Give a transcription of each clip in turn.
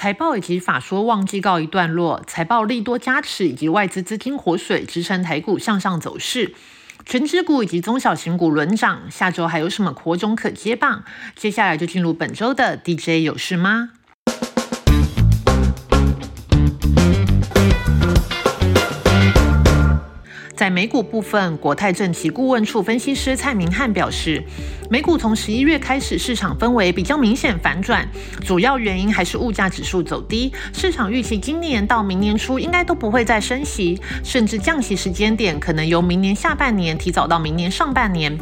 财报以及法说旺季告一段落，财报利多加持以及外资资金活水支撑台股向上走势，全指股以及中小型股轮涨。下周还有什么火种可接棒？接下来就进入本周的 DJ 有事吗？美股部分，国泰政企顾问处分析师蔡明汉表示，美股从十一月开始，市场氛围比较明显反转，主要原因还是物价指数走低。市场预期今年到明年初应该都不会再升息，甚至降息时间点可能由明年下半年提早到明年上半年。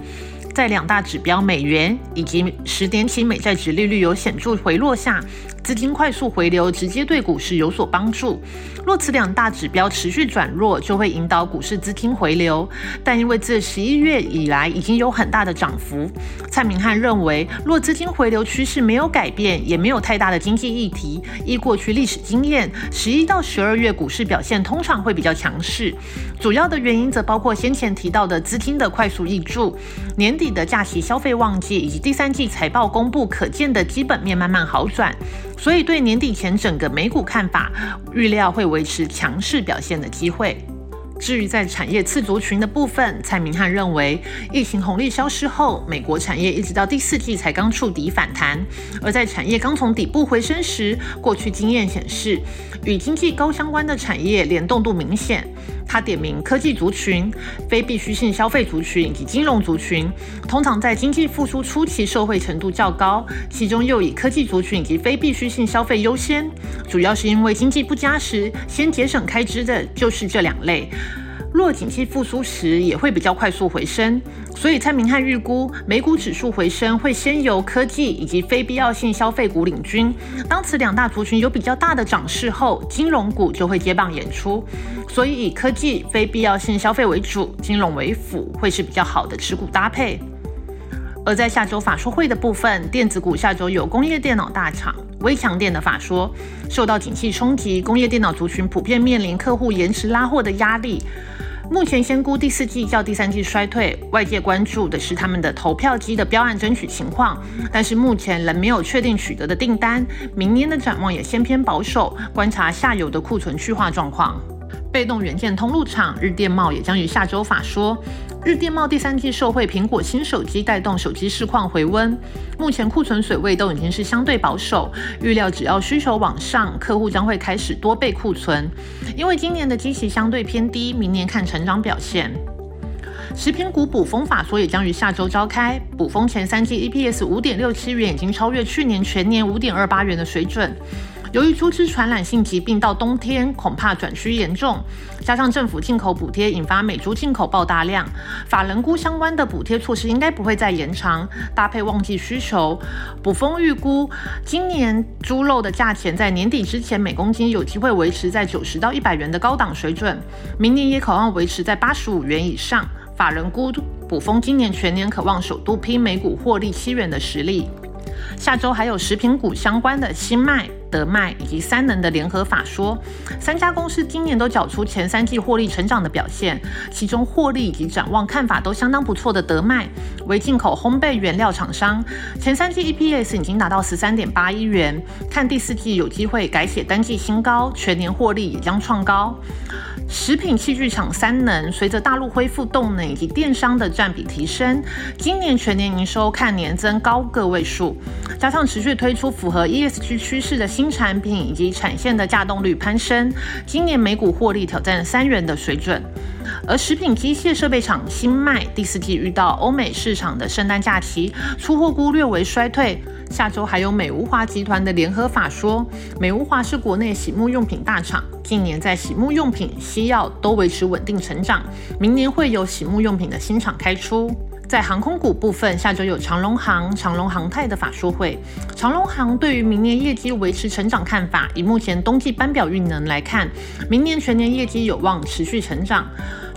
在两大指标美元以及十年期美债值利率有显著回落下。资金快速回流，直接对股市有所帮助。若此两大指标持续转弱，就会引导股市资金回流。但因为自十一月以来已经有很大的涨幅，蔡明汉认为，若资金回流趋势没有改变，也没有太大的经济议题，依过去历史经验，十一到十二月股市表现通常会比较强势。主要的原因则包括先前提到的资金的快速溢注、年底的假期消费旺季，以及第三季财报公布可见的基本面慢慢好转。所以，对年底前整个美股看法，预料会维持强势表现的机会。至于在产业次族群的部分，蔡明汉认为，疫情红利消失后，美国产业一直到第四季才刚触底反弹。而在产业刚从底部回升时，过去经验显示，与经济高相关的产业联动度明显。他点名科技族群、非必需性消费族群以及金融族群，通常在经济复苏初期受惠程度较高，其中又以科技族群以及非必需性消费优先，主要是因为经济不佳时先节省开支的就是这两类。若景气复苏时，也会比较快速回升。所以蔡明汉预估，美股指数回升会先由科技以及非必要性消费股领军。当此两大族群有比较大的涨势后，金融股就会接棒演出。所以以科技、非必要性消费为主，金融为辅，会是比较好的持股搭配。而在下周法说会的部分，电子股下周有工业电脑大厂微强电的法说，受到景气冲击，工业电脑族群普遍面临客户延迟拉货的压力。目前先估第四季较第三季衰退，外界关注的是他们的投票机的标案争取情况，但是目前仍没有确定取得的订单。明年的展望也先偏保守，观察下游的库存去化状况。被动元件通路厂日电贸也将于下周法说。日电贸第三季受惠苹果新手机带动手机市况回温，目前库存水位都已经是相对保守，预料只要需求往上，客户将会开始多备库存。因为今年的基期相对偏低，明年看成长表现。食品股补风法说也将于下周召开，补风前三季 EPS 五点六七元，已经超越去年全年五点二八元的水准。由于猪只传染性疾病到冬天恐怕转趋严重，加上政府进口补贴引发美猪进口爆大量，法人估相关的补贴措施应该不会再延长。搭配旺季需求，补丰预估今年猪肉的价钱在年底之前每公斤有机会维持在九十到一百元的高档水准，明年也渴望维持在八十五元以上。法人估补丰今年全年渴望首度拼每股获利七元的实力。下周还有食品股相关的新麦。德麦以及三能的联合法说，三家公司今年都缴出前三季获利成长的表现，其中获利以及展望看法都相当不错的德麦，为进口烘焙原料厂商，前三季 EPS 已经达到十三点八亿元，看第四季有机会改写单季新高，全年获利也将创高。食品器具厂三能，随着大陆恢复动能以及电商的占比提升，今年全年营收看年增高个位数，加上持续推出符合 ESG 趋势的新产品以及产线的稼动率攀升，今年每股获利挑战三元的水准。而食品机械设备厂新迈第四季遇到欧美市场的圣诞假期，出货估略为衰退。下周还有美无华集团的联合法说，美无华是国内洗沐用品大厂，近年在洗沐用品、西药都维持稳定成长，明年会有洗沐用品的新厂开出。在航空股部分，下周有长龙航、长龙航太的法说会。长龙航对于明年业绩维持成长看法，以目前冬季班表运能来看，明年全年业绩有望持续成长。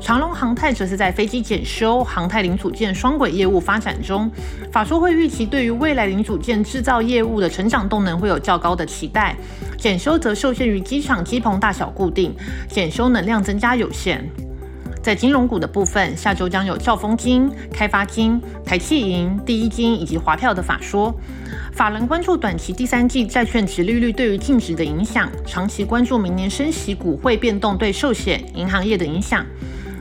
长龙航太则是在飞机检修、航太零组件双轨业务发展中，法说会预期对于未来零组件制造业务的成长动能会有较高的期待。检修则受限于机场机棚大小固定，检修能量增加有限。在金融股的部分，下周将有兆丰金、开发金、台气银、第一金以及华票的法说。法人关注短期第三季债券值利率对于净值的影响，长期关注明年升息股汇变动对寿险、银行业的影响。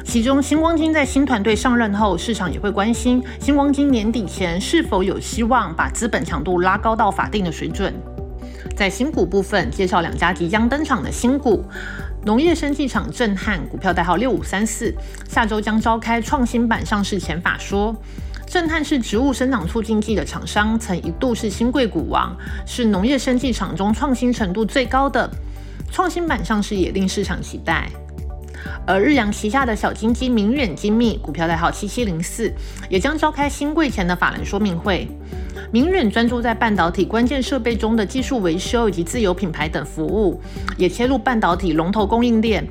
其中，星光金在新团队上任后，市场也会关心星光金年底前是否有希望把资本强度拉高到法定的水准。在新股部分，介绍两家即将登场的新股：农业生技厂震撼股票代号六五三四，下周将召开创新版上市前法说。震撼是植物生长促进剂的厂商，曾一度是新贵股王，是农业生技厂中创新程度最高的。创新版上市也令市场期待。而日阳旗下的小金鸡明远精密股票代号七七零四，也将召开新贵前的法人说明会。明远专注在半导体关键设备中的技术维修以及自有品牌等服务，也切入半导体龙头供应链。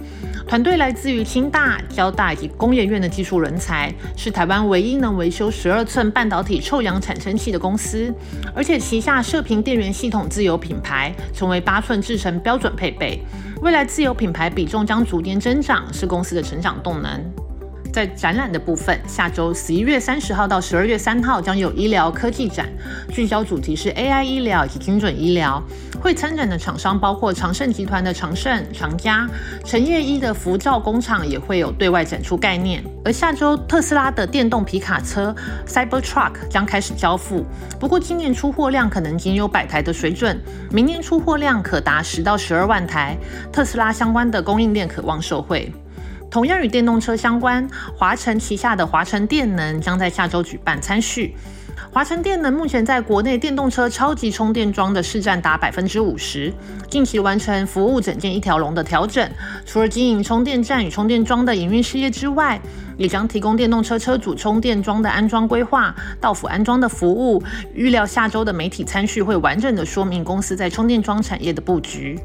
团队来自于清大、交大以及工研院的技术人才，是台湾唯一能维修十二寸半导体臭氧产生器的公司。而且旗下射频电源系统自有品牌，成为八寸制成标准配备。未来自有品牌比重将逐年增长，是公司的成长动能。在展览的部分，下周十一月三十号到十二月三号将有医疗科技展，聚焦主题是 AI 医疗以及精准医疗。会参展的厂商包括长盛集团的长盛、长嘉、陈业一的福照工厂也会有对外展出概念。而下周特斯拉的电动皮卡车 Cybertruck 将开始交付，不过今年出货量可能仅有百台的水准，明年出货量可达十到十二万台。特斯拉相关的供应链渴望受惠。同样与电动车相关，华晨旗下的华晨电能将在下周举办参叙。华晨电能目前在国内电动车超级充电桩的市占达百分之五十，近期完成服务整件一条龙的调整。除了经营充电站与充电桩的营运事业之外，也将提供电动车车主充电桩的安装规划、到府安装的服务。预料下周的媒体参叙会完整的说明公司在充电桩产业的布局。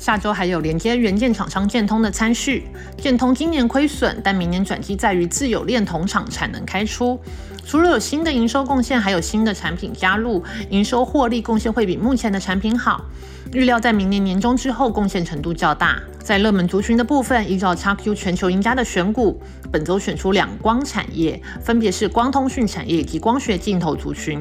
下周还有连接元件厂商建通的参序，建通今年亏损，但明年转机在于自有炼铜厂产能开出。除了有新的营收贡献，还有新的产品加入，营收获利贡献会比目前的产品好。预料在明年年中之后贡献程度较大。在热门族群的部分，依照 XQ 全球赢家的选股，本周选出两光产业，分别是光通讯产业以及光学镜头族群。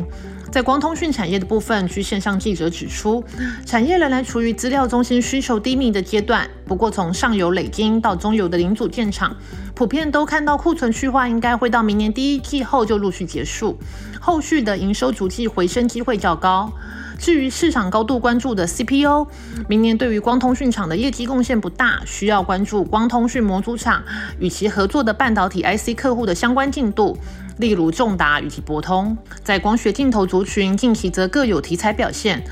在光通讯产业的部分，据线上记者指出，产业仍然处于资料中心需求低迷的阶段。不过，从上游累金到中游的零组件厂，普遍都看到库存去化应该会到明年第一季后就陆续结束，后续的营收逐季回升机会较高。至于市场高度关注的 CPU，明年对于光通讯厂的业绩贡献不大，需要关注光通讯模组厂与其合作的半导体 IC 客户的相关进度，例如重达与其博通。在光学镜头族群，近期则各有题材表现。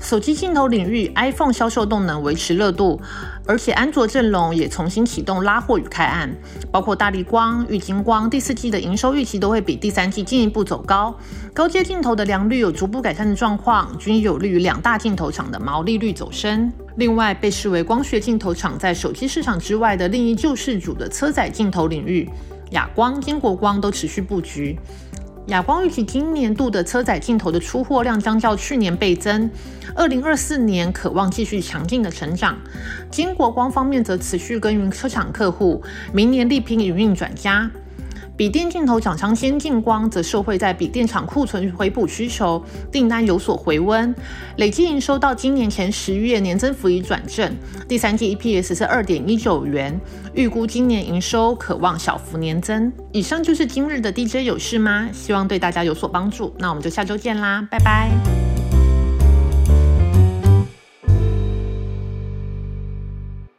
手机镜头领域，iPhone 销售动能维持热度，而且安卓阵容也重新启动拉货与开案，包括大力光、玉晶光，第四季的营收预期都会比第三季进一步走高。高阶镜头的良率有逐步改善的状况，均有利于两大镜头厂的毛利率走升。另外，被视为光学镜头厂在手机市场之外的另一救世主的车载镜头领域，亚光、金国光都持续布局。亚光预计今年度的车载镜头的出货量将较去年倍增，二零二四年渴望继续强劲的成长。金国光方面则持续耕耘车厂客户，明年力拼营运转家。笔电镜头厂商先进光则受惠在笔电厂库存回补需求，订单有所回温，累计营收到今年前十月年增幅已转正，第三季 EPS 是二点一九元，预估今年营收可望小幅年增。以上就是今日的 DJ 有事吗？希望对大家有所帮助，那我们就下周见啦，拜拜。